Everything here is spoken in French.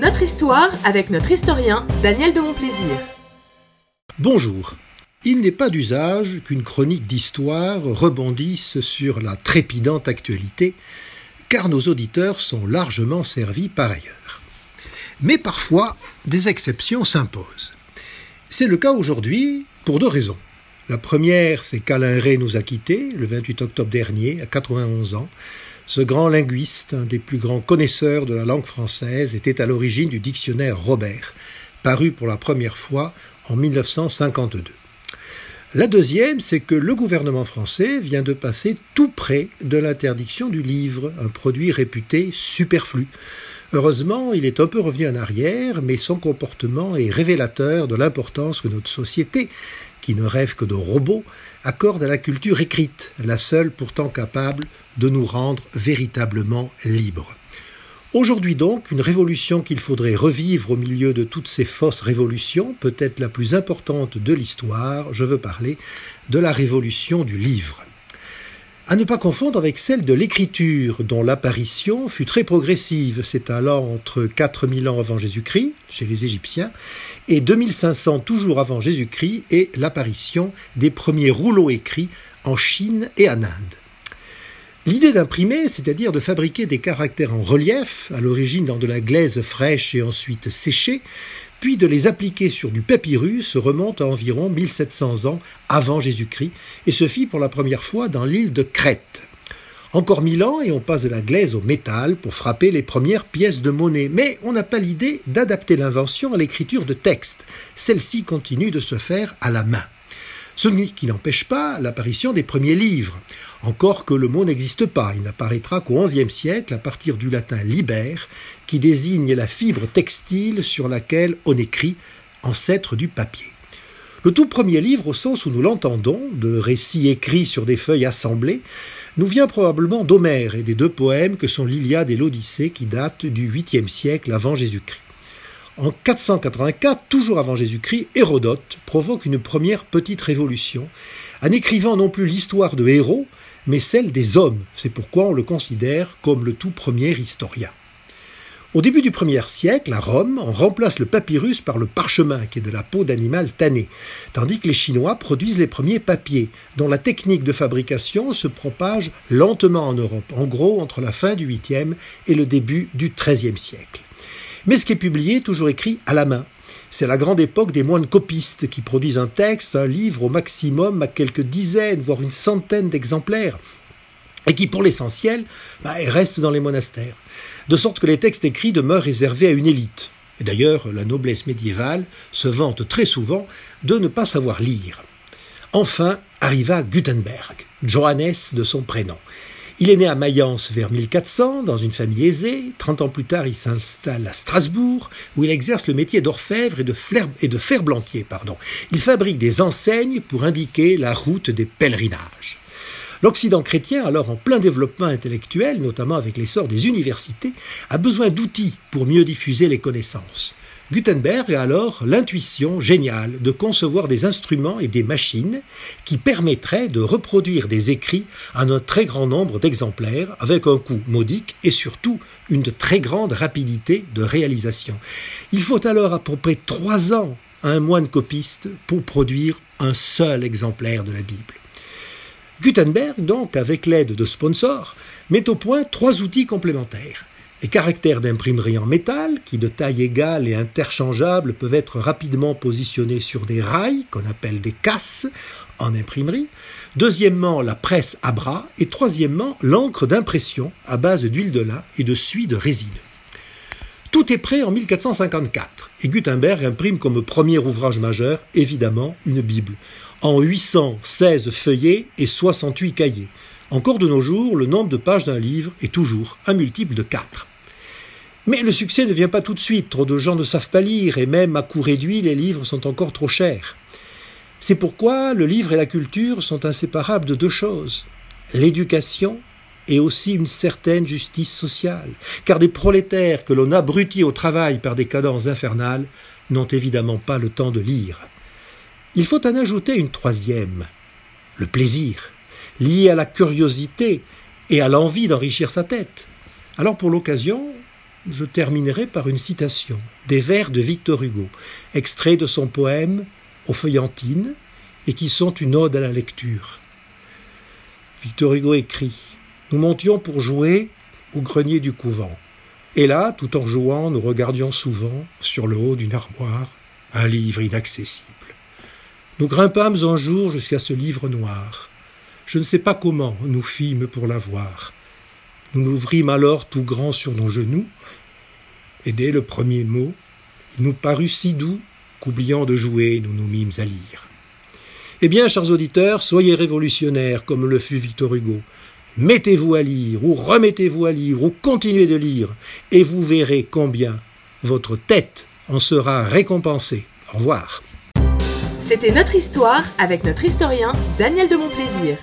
Notre histoire avec notre historien Daniel de Montplaisir. Bonjour. Il n'est pas d'usage qu'une chronique d'histoire rebondisse sur la trépidante actualité, car nos auditeurs sont largement servis par ailleurs. Mais parfois, des exceptions s'imposent. C'est le cas aujourd'hui pour deux raisons. La première, c'est qu'Alain Ray nous a quittés le 28 octobre dernier, à 91 ans. Ce grand linguiste, un des plus grands connaisseurs de la langue française, était à l'origine du dictionnaire Robert, paru pour la première fois en 1952. La deuxième, c'est que le gouvernement français vient de passer tout près de l'interdiction du livre, un produit réputé superflu. Heureusement, il est un peu revenu en arrière, mais son comportement est révélateur de l'importance que notre société, qui ne rêve que de robots, accorde à la culture écrite, la seule pourtant capable de nous rendre véritablement libres. Aujourd'hui donc, une révolution qu'il faudrait revivre au milieu de toutes ces fausses révolutions, peut-être la plus importante de l'histoire, je veux parler de la révolution du livre. À ne pas confondre avec celle de l'écriture, dont l'apparition fut très progressive, s'étalant entre 4000 ans avant Jésus-Christ, chez les Égyptiens, et 2500 toujours avant Jésus-Christ, et l'apparition des premiers rouleaux écrits en Chine et en Inde. L'idée d'imprimer, c'est-à-dire de fabriquer des caractères en relief, à l'origine dans de la glaise fraîche et ensuite séchée, puis de les appliquer sur du papyrus remonte à environ 1700 ans avant Jésus-Christ et se fit pour la première fois dans l'île de Crète. Encore mille ans et on passe de la glaise au métal pour frapper les premières pièces de monnaie. Mais on n'a pas l'idée d'adapter l'invention à l'écriture de texte. Celle-ci continue de se faire à la main. Ce qui n'empêche pas l'apparition des premiers livres. Encore que le mot n'existe pas, il n'apparaîtra qu'au XIe siècle à partir du latin liber, qui désigne la fibre textile sur laquelle on écrit, ancêtre du papier. Le tout premier livre, au sens où nous l'entendons, de récits écrits sur des feuilles assemblées, nous vient probablement d'Homère et des deux poèmes que sont l'Iliade et l'Odyssée qui datent du 8e siècle avant Jésus-Christ. En 484, toujours avant Jésus-Christ, Hérodote provoque une première petite révolution, en écrivant non plus l'histoire de héros, mais celle des hommes. C'est pourquoi on le considère comme le tout premier historien. Au début du premier siècle, à Rome, on remplace le papyrus par le parchemin, qui est de la peau d'animal tanné, tandis que les Chinois produisent les premiers papiers, dont la technique de fabrication se propage lentement en Europe, en gros entre la fin du 8e et le début du XIIIe siècle. Mais ce qui est publié est toujours écrit à la main. C'est la grande époque des moines copistes qui produisent un texte, un livre au maximum à quelques dizaines, voire une centaine d'exemplaires, et qui, pour l'essentiel, bah, restent dans les monastères, de sorte que les textes écrits demeurent réservés à une élite. Et d'ailleurs, la noblesse médiévale se vante très souvent de ne pas savoir lire. Enfin arriva Gutenberg, Johannes de son prénom. Il est né à Mayence vers 1400, dans une famille aisée. Trente ans plus tard, il s'installe à Strasbourg, où il exerce le métier d'orfèvre et de, et de ferblantier. Il fabrique des enseignes pour indiquer la route des pèlerinages. L'Occident chrétien, alors en plein développement intellectuel, notamment avec l'essor des universités, a besoin d'outils pour mieux diffuser les connaissances. Gutenberg a alors l'intuition géniale de concevoir des instruments et des machines qui permettraient de reproduire des écrits en un très grand nombre d'exemplaires avec un coût modique et surtout une très grande rapidité de réalisation. Il faut alors à peu près trois ans à un moine copiste pour produire un seul exemplaire de la Bible. Gutenberg, donc, avec l'aide de sponsors, met au point trois outils complémentaires. Les caractères d'imprimerie en métal, qui de taille égale et interchangeable peuvent être rapidement positionnés sur des rails, qu'on appelle des casses, en imprimerie. Deuxièmement, la presse à bras. Et troisièmement, l'encre d'impression à base d'huile de lin et de suie de résine. Tout est prêt en 1454 et Gutenberg imprime comme premier ouvrage majeur, évidemment, une Bible, en 816 feuillets et 68 cahiers. Encore de nos jours, le nombre de pages d'un livre est toujours un multiple de 4. Mais le succès ne vient pas tout de suite, trop de gens ne savent pas lire, et même à coût réduit, les livres sont encore trop chers. C'est pourquoi le livre et la culture sont inséparables de deux choses, l'éducation et aussi une certaine justice sociale, car des prolétaires que l'on abrutit au travail par des cadences infernales n'ont évidemment pas le temps de lire. Il faut en ajouter une troisième, le plaisir, lié à la curiosité et à l'envie d'enrichir sa tête. Alors pour l'occasion, je terminerai par une citation des vers de Victor Hugo, extraits de son poème Aux feuillantines, et qui sont une ode à la lecture. Victor Hugo écrit Nous montions pour jouer au grenier du couvent. Et là, tout en jouant, nous regardions souvent, sur le haut d'une armoire, un livre inaccessible. Nous grimpâmes un jour jusqu'à ce livre noir. Je ne sais pas comment nous fîmes pour l'avoir. Nous l'ouvrîmes alors tout grand sur nos genoux, et dès le premier mot, il nous parut si doux qu'oubliant de jouer, nous nous mîmes à lire. Eh bien, chers auditeurs, soyez révolutionnaires comme le fut Victor Hugo. Mettez-vous à lire, ou remettez-vous à lire, ou continuez de lire, et vous verrez combien votre tête en sera récompensée. Au revoir. C'était notre histoire avec notre historien Daniel de Montplaisir.